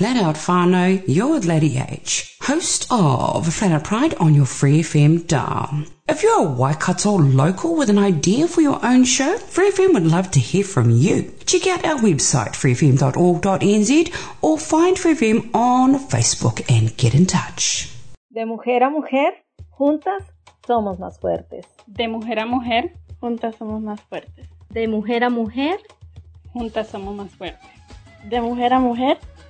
Flat Out Whānau, you're with Lady H, host of Flat Out Pride on your Free FM dial. If you're a Waikato local with an idea for your own show, Free FM would love to hear from you. Check out our website, freefm.org.nz, or find Free FM on Facebook and get in touch. De mujer a mujer, juntas somos más fuertes. De mujer a mujer, juntas somos más fuertes. De mujer a mujer, juntas somos más fuertes. De mujer a mujer,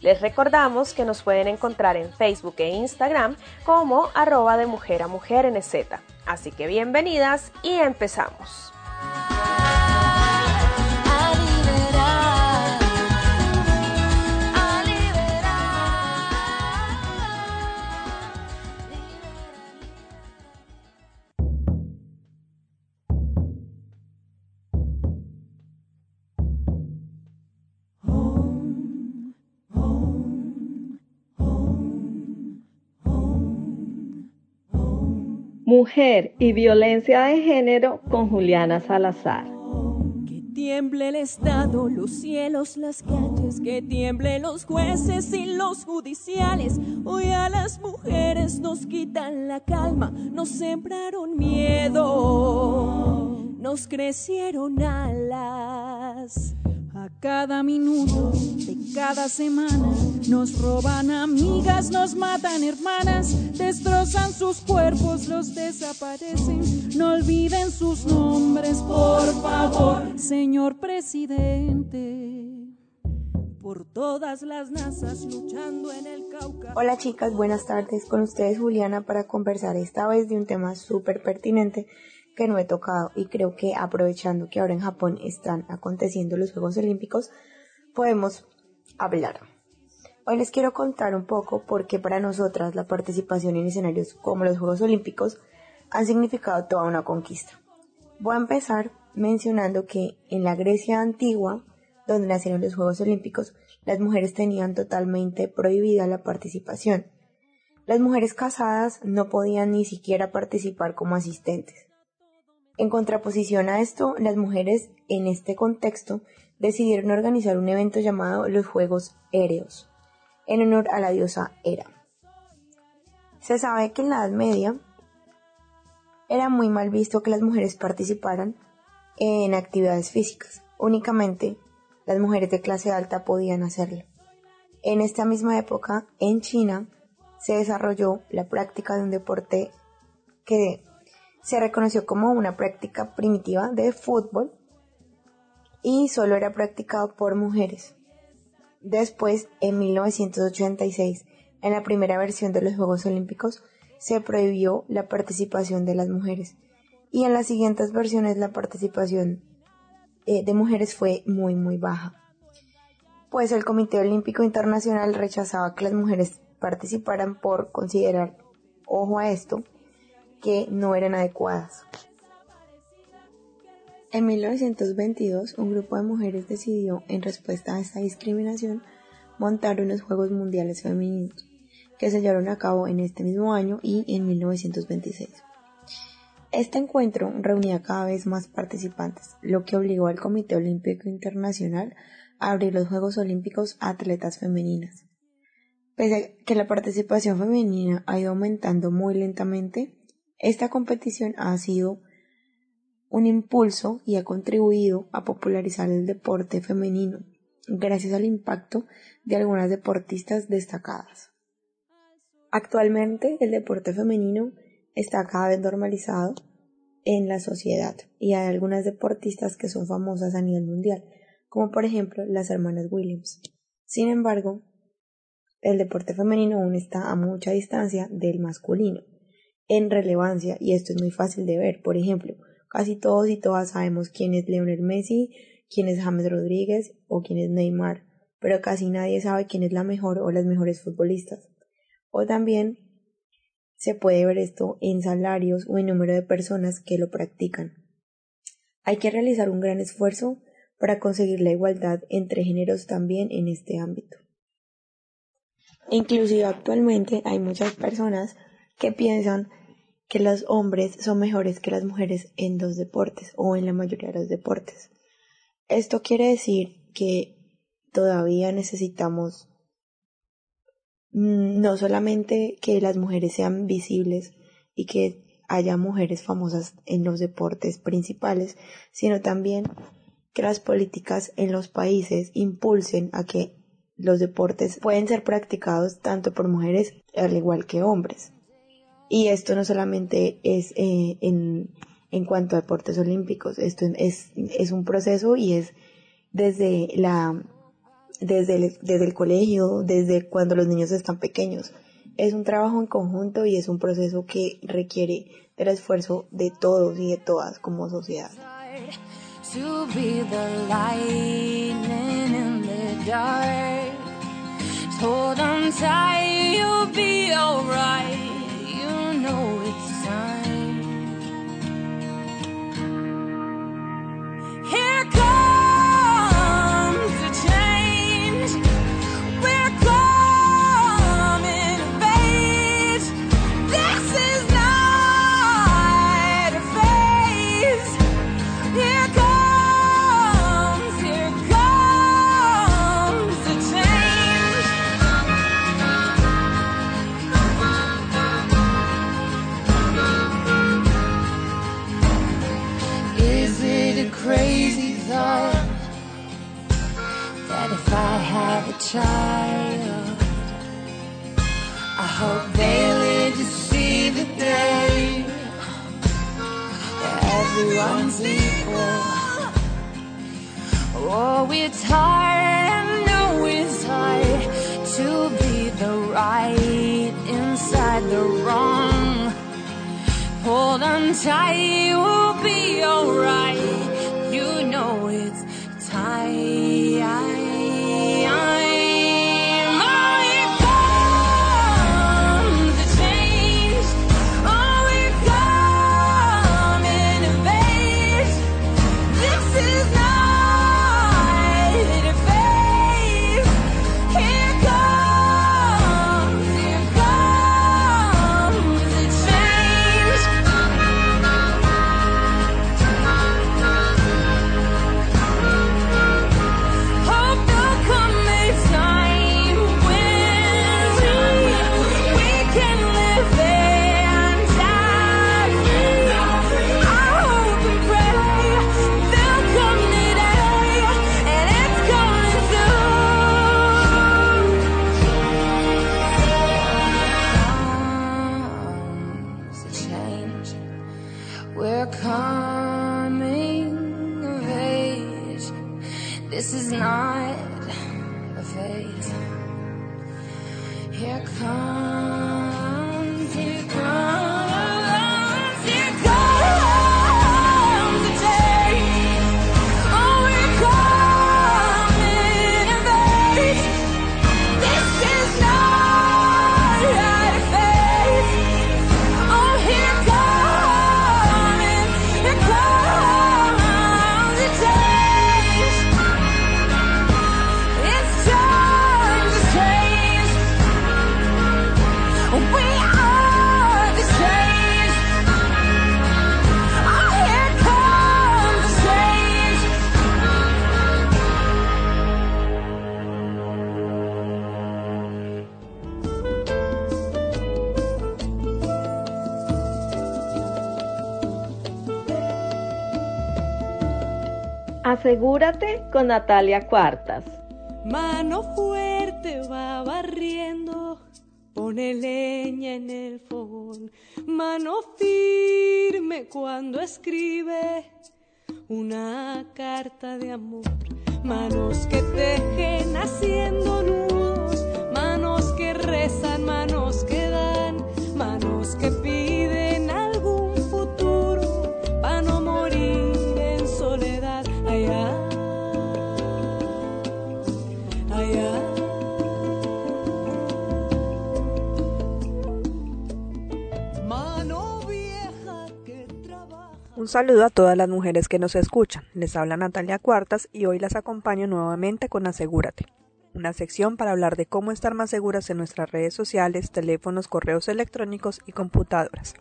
Les recordamos que nos pueden encontrar en Facebook e Instagram como arroba de mujer a mujer en Z. Así que bienvenidas y empezamos. Mujer y violencia de género con Juliana Salazar. Que tiemble el Estado, los cielos, las calles, que tiemble los jueces y los judiciales. Hoy a las mujeres nos quitan la calma, nos sembraron miedo, nos crecieron alas. Cada minuto de cada semana nos roban amigas, nos matan hermanas, destrozan sus cuerpos, los desaparecen. No olviden sus nombres, por favor, señor presidente. Por todas las nazas luchando en el Cauca. Hola chicas, buenas tardes. Con ustedes Juliana para conversar esta vez de un tema súper pertinente que no he tocado y creo que aprovechando que ahora en Japón están aconteciendo los Juegos Olímpicos, podemos hablar. Hoy les quiero contar un poco por qué para nosotras la participación en escenarios como los Juegos Olímpicos han significado toda una conquista. Voy a empezar mencionando que en la Grecia antigua, donde nacieron los Juegos Olímpicos, las mujeres tenían totalmente prohibida la participación. Las mujeres casadas no podían ni siquiera participar como asistentes. En contraposición a esto, las mujeres en este contexto decidieron organizar un evento llamado los Juegos Éreos, en honor a la diosa Hera. Se sabe que en la Edad Media era muy mal visto que las mujeres participaran en actividades físicas. Únicamente las mujeres de clase alta podían hacerlo. En esta misma época, en China, se desarrolló la práctica de un deporte que se reconoció como una práctica primitiva de fútbol y solo era practicado por mujeres. Después, en 1986, en la primera versión de los Juegos Olímpicos, se prohibió la participación de las mujeres y en las siguientes versiones la participación eh, de mujeres fue muy muy baja. Pues el Comité Olímpico Internacional rechazaba que las mujeres participaran por considerar, ojo a esto, que no eran adecuadas. En 1922, un grupo de mujeres decidió, en respuesta a esta discriminación, montar unos Juegos Mundiales Femeninos, que se llevaron a cabo en este mismo año y en 1926. Este encuentro reunía cada vez más participantes, lo que obligó al Comité Olímpico Internacional a abrir los Juegos Olímpicos a atletas femeninas. Pese a que la participación femenina ha ido aumentando muy lentamente, esta competición ha sido un impulso y ha contribuido a popularizar el deporte femenino, gracias al impacto de algunas deportistas destacadas. Actualmente el deporte femenino está cada vez normalizado en la sociedad y hay algunas deportistas que son famosas a nivel mundial, como por ejemplo las hermanas Williams. Sin embargo, el deporte femenino aún está a mucha distancia del masculino en relevancia y esto es muy fácil de ver. Por ejemplo, casi todos y todas sabemos quién es Leonel Messi, quién es James Rodríguez o quién es Neymar, pero casi nadie sabe quién es la mejor o las mejores futbolistas. O también se puede ver esto en salarios o en número de personas que lo practican. Hay que realizar un gran esfuerzo para conseguir la igualdad entre géneros también en este ámbito. Inclusive actualmente hay muchas personas que piensan que los hombres son mejores que las mujeres en los deportes o en la mayoría de los deportes. Esto quiere decir que todavía necesitamos mm, no solamente que las mujeres sean visibles y que haya mujeres famosas en los deportes principales, sino también que las políticas en los países impulsen a que los deportes pueden ser practicados tanto por mujeres al igual que hombres. Y esto no solamente es eh, en, en cuanto a deportes olímpicos, esto es, es un proceso y es desde la desde el, desde el colegio, desde cuando los niños están pequeños. Es un trabajo en conjunto y es un proceso que requiere el esfuerzo de todos y de todas como sociedad. Know it's time. Here comes Hold on tight, we'll be alright. You know it's time. Asegúrate con Natalia Cuartas. Mano fuerte va barriendo, pone leña en el fogón. Mano firme cuando escribe una carta de amor. Manos que tejen haciendo nudos, manos que rezan, manos que dan, manos que Un saludo a todas las mujeres que nos escuchan. Les habla Natalia Cuartas y hoy las acompaño nuevamente con Asegúrate, una sección para hablar de cómo estar más seguras en nuestras redes sociales, teléfonos, correos electrónicos y computadoras.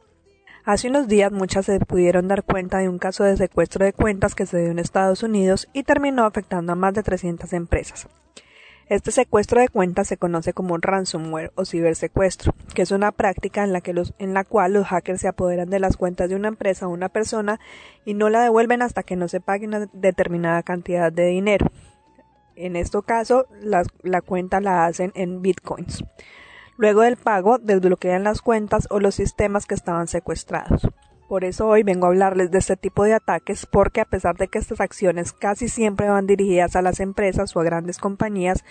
Hace unos días muchas se pudieron dar cuenta de un caso de secuestro de cuentas que se dio en Estados Unidos y terminó afectando a más de 300 empresas. Este secuestro de cuentas se conoce como ransomware o cibersecuestro, que es una práctica en la, que los, en la cual los hackers se apoderan de las cuentas de una empresa o una persona y no la devuelven hasta que no se pague una determinada cantidad de dinero. En este caso, la, la cuenta la hacen en bitcoins. Luego del pago, desbloquean las cuentas o los sistemas que estaban secuestrados. Por eso hoy vengo a hablarles de este tipo de ataques porque a pesar de que estas acciones casi siempre van dirigidas a las empresas o a grandes compañías,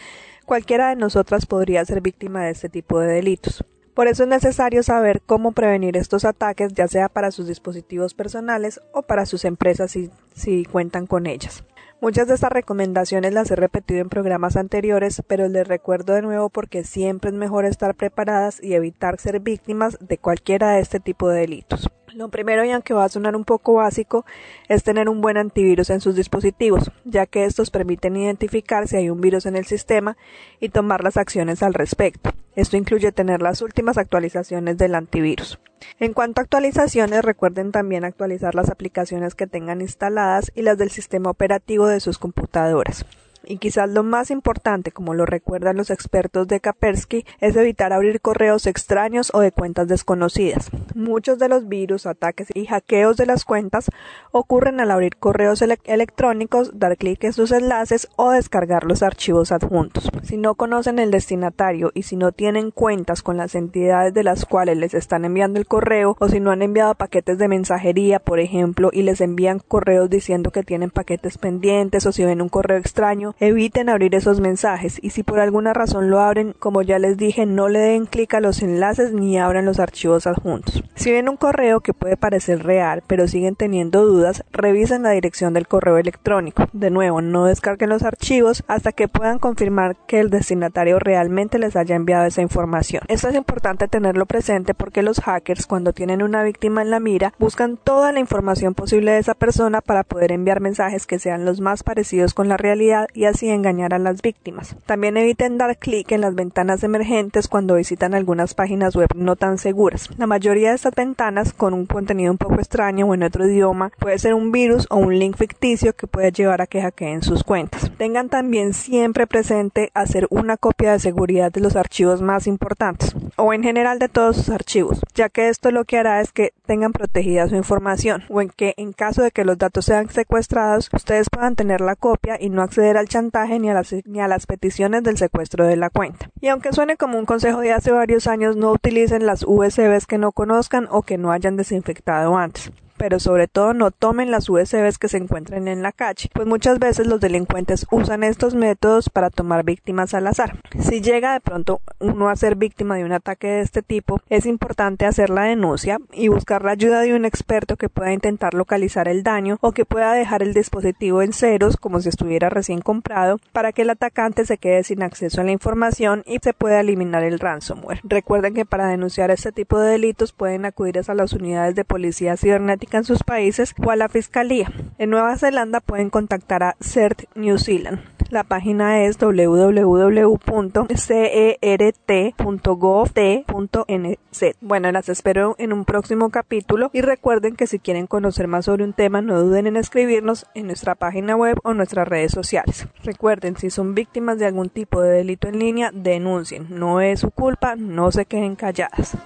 cualquiera de nosotras podría ser víctima de este tipo de delitos. Por eso es necesario saber cómo prevenir estos ataques, ya sea para sus dispositivos personales o para sus empresas si, cuentan con ellas. Muchas de estas recomendaciones las he repetido en programas anteriores, pero les recuerdo de nuevo porque siempre es mejor estar preparadas y evitar ser víctimas de cualquiera de este tipo de delitos. Lo primero, y aunque va a sonar un poco básico, es tener un buen antivirus en sus dispositivos, ya que estos permiten identificar si hay un virus en el sistema y tomar las acciones al respecto. Esto incluye tener las últimas actualizaciones del antivirus. En cuanto a actualizaciones, recuerden también actualizar las aplicaciones que tengan instaladas y las del sistema operativo de sus computadoras. Y quizás lo más importante, como lo recuerdan los expertos de Kaspersky, es evitar abrir correos extraños o de cuentas desconocidas. Muchos de los virus, ataques y hackeos de las cuentas ocurren al abrir correos ele electrónicos, dar clic en sus enlaces o descargar los archivos adjuntos. Si no conocen el destinatario y si no tienen cuentas con las entidades de las cuales les están enviando el correo o si no han enviado paquetes de mensajería, por ejemplo, y les envían correos diciendo que tienen paquetes pendientes o si ven un correo extraño, eviten abrir esos mensajes y si por alguna razón lo abren, como ya les dije, no le den clic a los enlaces ni abran los archivos adjuntos. Si ven un correo que puede parecer real, pero siguen teniendo dudas, revisen la dirección del correo electrónico. De nuevo, no descarguen los archivos hasta que puedan confirmar que el destinatario realmente les haya enviado esa información. Esto es importante tenerlo presente porque los hackers, cuando tienen una víctima en la mira, buscan toda la información posible de esa persona para poder enviar mensajes que sean los más parecidos con la realidad y así engañar a las víctimas. También eviten dar clic en las ventanas emergentes cuando visitan algunas páginas web no tan seguras. La mayoría de estas ventanas con un contenido un poco extraño o en otro idioma puede ser un virus o un link ficticio que puede llevar a que hackeen sus cuentas. Tengan también siempre presente hacer una copia de seguridad de los archivos más importantes o en general de todos sus archivos, ya que esto lo que hará es que tengan protegida su información o en que en caso de que los datos sean secuestrados ustedes puedan tener la copia y no acceder al chantaje ni a, las, ni a las peticiones del secuestro de la cuenta. Y aunque suene como un consejo de hace varios años, no utilicen las USBs que no conozcan o que no hayan desinfectado antes pero sobre todo no tomen las USBs que se encuentren en la calle, pues muchas veces los delincuentes usan estos métodos para tomar víctimas al azar. Si llega de pronto uno a ser víctima de un ataque de este tipo, es importante hacer la denuncia y buscar la ayuda de un experto que pueda intentar localizar el daño o que pueda dejar el dispositivo en ceros como si estuviera recién comprado para que el atacante se quede sin acceso a la información y se pueda eliminar el ransomware. Recuerden que para denunciar este tipo de delitos pueden acudir a las unidades de policía cibernética en sus países o a la fiscalía. En Nueva Zelanda pueden contactar a CERT New Zealand. La página es www.cert.gov.nz. Bueno, las espero en un próximo capítulo y recuerden que si quieren conocer más sobre un tema no duden en escribirnos en nuestra página web o nuestras redes sociales. Recuerden, si son víctimas de algún tipo de delito en línea, denuncien. No es su culpa, no se queden calladas.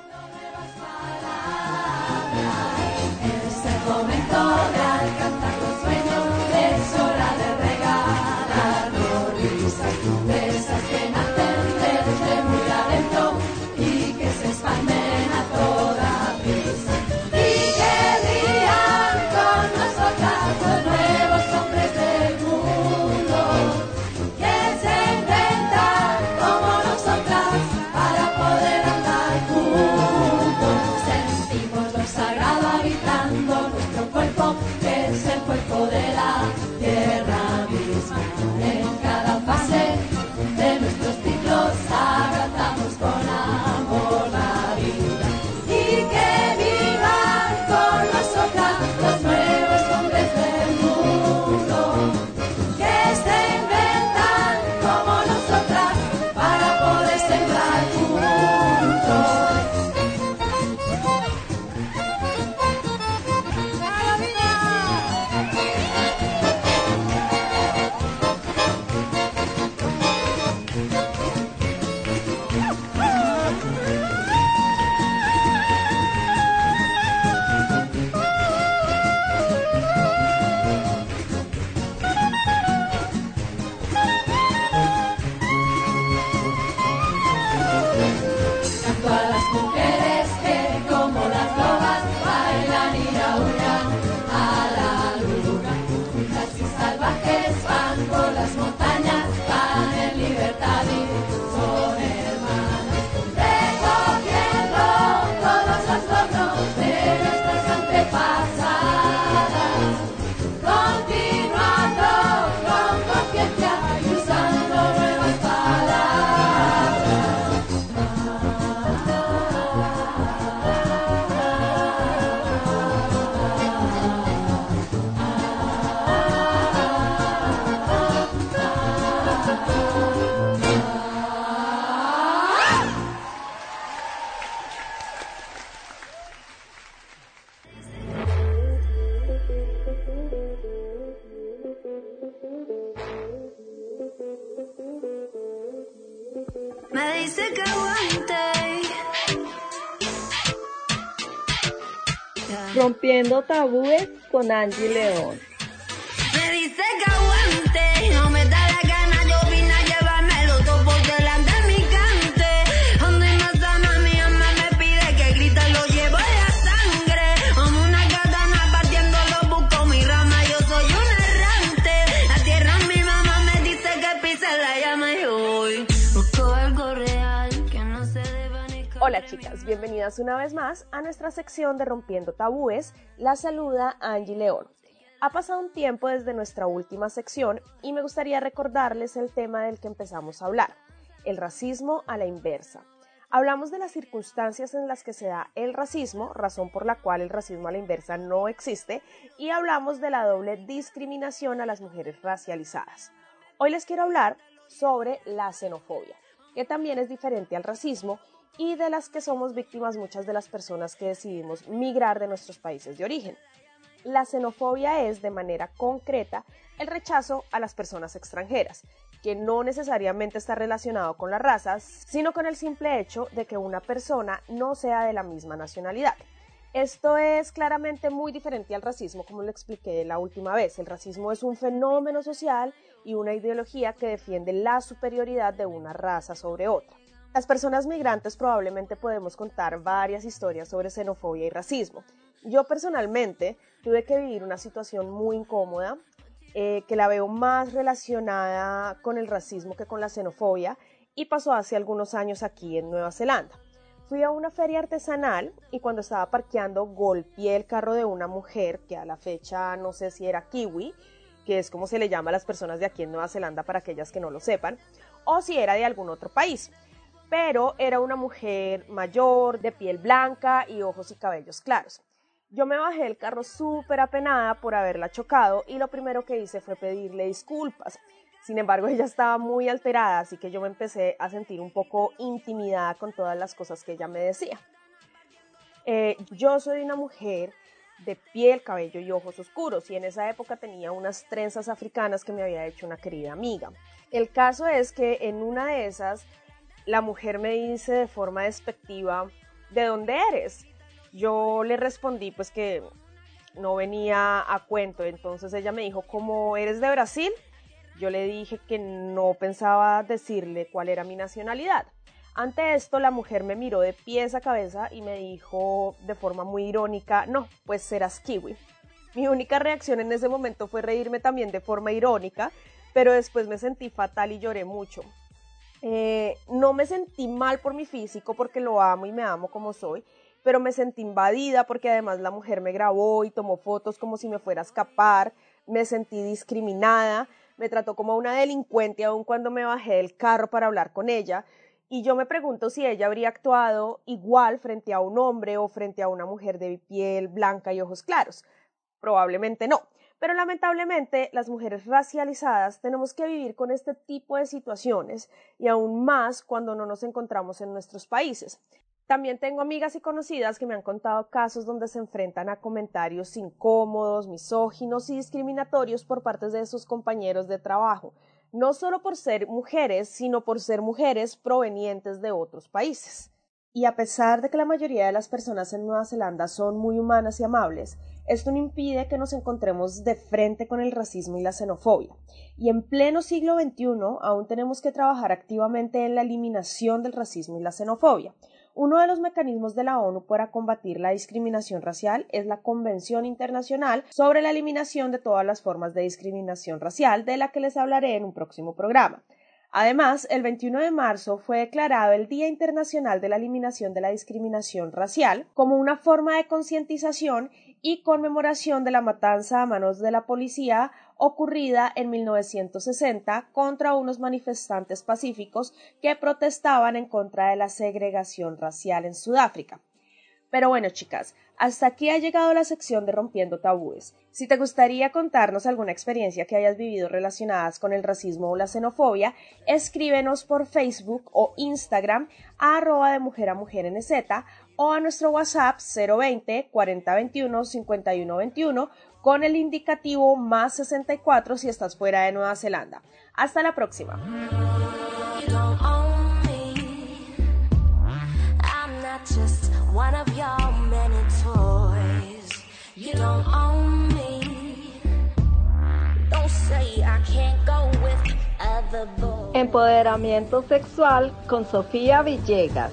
Rompiendo tabúes con Angie León. Hola chicas, bienvenidas una vez más a nuestra sección de Rompiendo Tabúes. La saluda Angie León. Ha pasado un tiempo desde nuestra última sección y me gustaría recordarles el tema del que empezamos a hablar, el racismo a la inversa. Hablamos de las circunstancias en las que se da el racismo, razón por la cual el racismo a la inversa no existe, y hablamos de la doble discriminación a las mujeres racializadas. Hoy les quiero hablar sobre la xenofobia, que también es diferente al racismo y de las que somos víctimas muchas de las personas que decidimos migrar de nuestros países de origen. La xenofobia es, de manera concreta, el rechazo a las personas extranjeras, que no necesariamente está relacionado con las razas, sino con el simple hecho de que una persona no sea de la misma nacionalidad. Esto es claramente muy diferente al racismo, como lo expliqué la última vez. El racismo es un fenómeno social y una ideología que defiende la superioridad de una raza sobre otra. Las personas migrantes probablemente podemos contar varias historias sobre xenofobia y racismo. Yo personalmente tuve que vivir una situación muy incómoda, eh, que la veo más relacionada con el racismo que con la xenofobia, y pasó hace algunos años aquí en Nueva Zelanda. Fui a una feria artesanal y cuando estaba parqueando golpeé el carro de una mujer que a la fecha no sé si era kiwi, que es como se le llama a las personas de aquí en Nueva Zelanda para aquellas que no lo sepan, o si era de algún otro país pero era una mujer mayor, de piel blanca y ojos y cabellos claros. Yo me bajé del carro súper apenada por haberla chocado y lo primero que hice fue pedirle disculpas. Sin embargo, ella estaba muy alterada, así que yo me empecé a sentir un poco intimidada con todas las cosas que ella me decía. Eh, yo soy una mujer de piel, cabello y ojos oscuros y en esa época tenía unas trenzas africanas que me había hecho una querida amiga. El caso es que en una de esas la mujer me dice de forma despectiva, ¿de dónde eres? Yo le respondí pues que no venía a cuento, entonces ella me dijo, ¿cómo eres de Brasil? Yo le dije que no pensaba decirle cuál era mi nacionalidad. Ante esto la mujer me miró de pies a cabeza y me dijo de forma muy irónica, no, pues serás kiwi. Mi única reacción en ese momento fue reírme también de forma irónica, pero después me sentí fatal y lloré mucho. Eh, no me sentí mal por mi físico porque lo amo y me amo como soy, pero me sentí invadida porque además la mujer me grabó y tomó fotos como si me fuera a escapar, me sentí discriminada, me trató como una delincuente aun cuando me bajé del carro para hablar con ella y yo me pregunto si ella habría actuado igual frente a un hombre o frente a una mujer de piel blanca y ojos claros. Probablemente no. Pero lamentablemente las mujeres racializadas tenemos que vivir con este tipo de situaciones y aún más cuando no nos encontramos en nuestros países. También tengo amigas y conocidas que me han contado casos donde se enfrentan a comentarios incómodos, misóginos y discriminatorios por parte de sus compañeros de trabajo, no solo por ser mujeres, sino por ser mujeres provenientes de otros países. Y a pesar de que la mayoría de las personas en Nueva Zelanda son muy humanas y amables, esto no impide que nos encontremos de frente con el racismo y la xenofobia. Y en pleno siglo XXI aún tenemos que trabajar activamente en la eliminación del racismo y la xenofobia. Uno de los mecanismos de la ONU para combatir la discriminación racial es la Convención Internacional sobre la Eliminación de todas las formas de discriminación racial, de la que les hablaré en un próximo programa. Además, el 21 de marzo fue declarado el Día Internacional de la Eliminación de la Discriminación Racial como una forma de concientización y conmemoración de la matanza a manos de la policía ocurrida en 1960 contra unos manifestantes pacíficos que protestaban en contra de la segregación racial en Sudáfrica. Pero bueno, chicas, hasta aquí ha llegado la sección de Rompiendo Tabúes. Si te gustaría contarnos alguna experiencia que hayas vivido relacionadas con el racismo o la xenofobia, escríbenos por Facebook o Instagram a arroba de mujer a mujer NZ o a nuestro WhatsApp 020 4021 5121 con el indicativo más 64 si estás fuera de Nueva Zelanda. Hasta la próxima. Empoderamiento sexual con Sofía Villegas.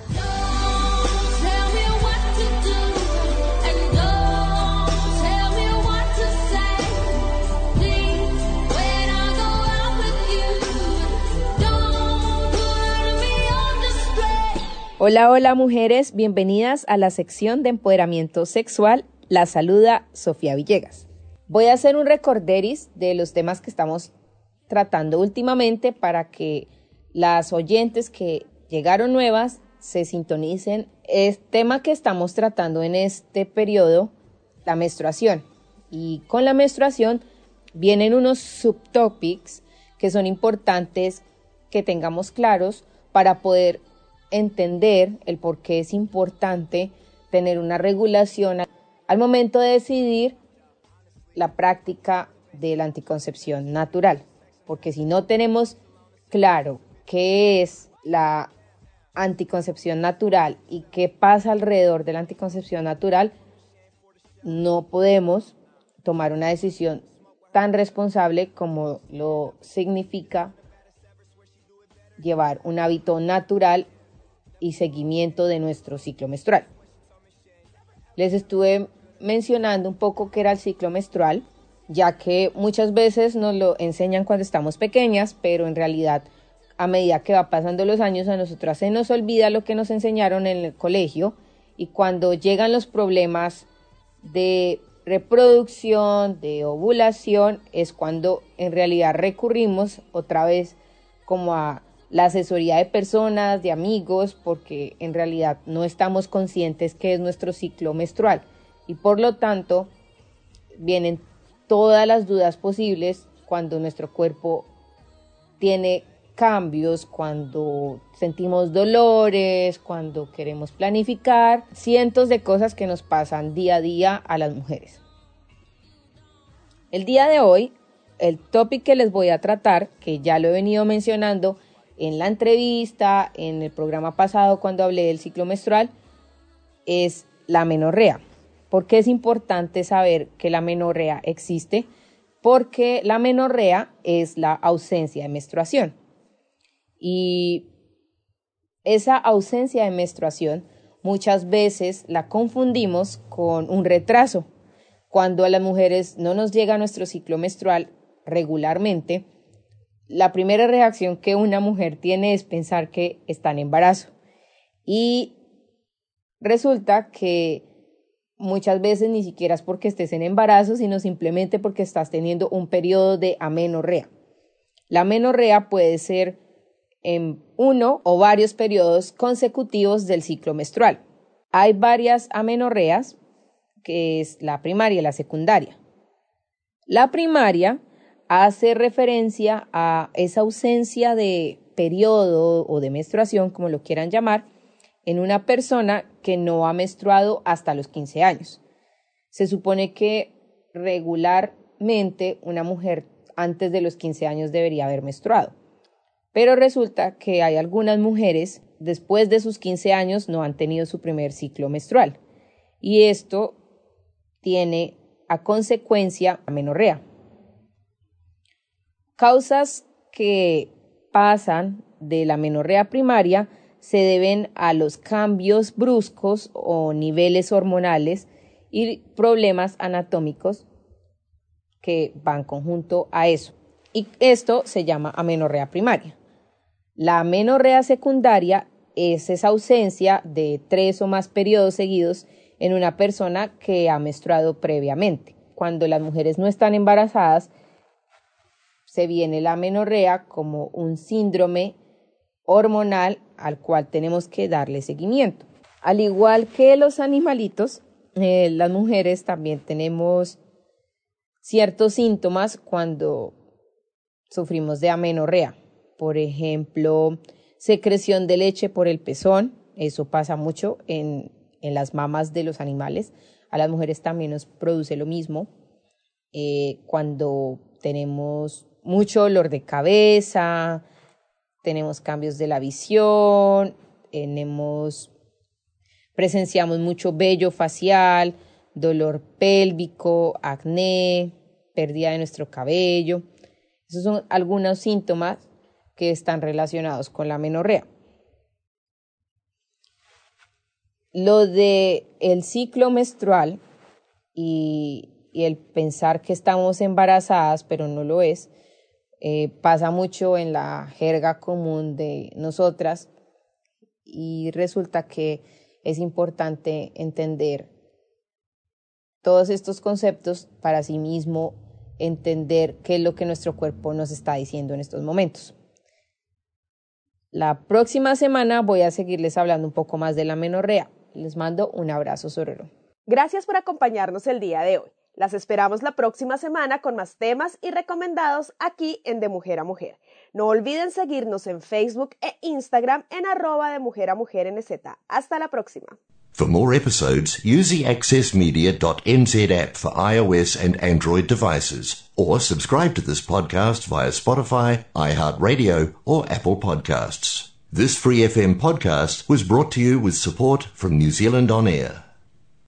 Hola, hola mujeres, bienvenidas a la sección de empoderamiento sexual. La saluda Sofía Villegas. Voy a hacer un recorderis de los temas que estamos tratando últimamente para que las oyentes que llegaron nuevas se sintonicen. El tema que estamos tratando en este periodo, la menstruación. Y con la menstruación vienen unos subtopics que son importantes que tengamos claros para poder entender el por qué es importante tener una regulación al momento de decidir la práctica de la anticoncepción natural. Porque si no tenemos claro qué es la anticoncepción natural y qué pasa alrededor de la anticoncepción natural, no podemos tomar una decisión tan responsable como lo significa llevar un hábito natural y seguimiento de nuestro ciclo menstrual. Les estuve mencionando un poco qué era el ciclo menstrual, ya que muchas veces nos lo enseñan cuando estamos pequeñas, pero en realidad a medida que va pasando los años a nosotras se nos olvida lo que nos enseñaron en el colegio y cuando llegan los problemas de reproducción, de ovulación, es cuando en realidad recurrimos otra vez como a la asesoría de personas, de amigos, porque en realidad no estamos conscientes que es nuestro ciclo menstrual y por lo tanto vienen todas las dudas posibles cuando nuestro cuerpo tiene cambios, cuando sentimos dolores, cuando queremos planificar, cientos de cosas que nos pasan día a día a las mujeres. El día de hoy, el topic que les voy a tratar, que ya lo he venido mencionando en la entrevista, en el programa pasado cuando hablé del ciclo menstrual, es la menorrea. ¿Por qué es importante saber que la menorrea existe? Porque la menorrea es la ausencia de menstruación. Y esa ausencia de menstruación muchas veces la confundimos con un retraso. Cuando a las mujeres no nos llega nuestro ciclo menstrual regularmente, la primera reacción que una mujer tiene es pensar que está en embarazo. Y resulta que muchas veces ni siquiera es porque estés en embarazo, sino simplemente porque estás teniendo un periodo de amenorrea. La amenorrea puede ser en uno o varios periodos consecutivos del ciclo menstrual. Hay varias amenorreas, que es la primaria y la secundaria. La primaria hace referencia a esa ausencia de periodo o de menstruación, como lo quieran llamar, en una persona que no ha menstruado hasta los 15 años. Se supone que regularmente una mujer antes de los 15 años debería haber menstruado. Pero resulta que hay algunas mujeres después de sus 15 años no han tenido su primer ciclo menstrual. Y esto tiene a consecuencia amenorrea. Causas que pasan de la menorrea primaria se deben a los cambios bruscos o niveles hormonales y problemas anatómicos que van conjunto a eso. Y esto se llama amenorrea primaria. La amenorrea secundaria es esa ausencia de tres o más periodos seguidos en una persona que ha menstruado previamente. Cuando las mujeres no están embarazadas, se viene la menorrea como un síndrome hormonal al cual tenemos que darle seguimiento. Al igual que los animalitos, eh, las mujeres también tenemos ciertos síntomas cuando sufrimos de amenorrea. Por ejemplo, secreción de leche por el pezón, eso pasa mucho en, en las mamas de los animales. A las mujeres también nos produce lo mismo. Eh, cuando tenemos mucho dolor de cabeza, tenemos cambios de la visión, tenemos, presenciamos mucho vello facial, dolor pélvico, acné, pérdida de nuestro cabello. Esos son algunos síntomas que están relacionados con la menorrea. Lo de el ciclo menstrual y, y el pensar que estamos embarazadas, pero no lo es, eh, pasa mucho en la jerga común de nosotras y resulta que es importante entender todos estos conceptos para sí mismo entender qué es lo que nuestro cuerpo nos está diciendo en estos momentos. La próxima semana voy a seguirles hablando un poco más de la menorrea. Les mando un abrazo sororo. Gracias por acompañarnos el día de hoy. Las esperamos la próxima semana con más temas y recomendados aquí en De Mujer a Mujer. No olviden seguirnos en Facebook e Instagram en arroba de Mujer a Mujer NZ. Hasta la próxima. For more episodes, use the accessmedia.nz app for iOS and Android devices, or subscribe to this podcast via Spotify, iHeartRadio, or Apple Podcasts. This Free FM podcast was brought to you with support from New Zealand On Air.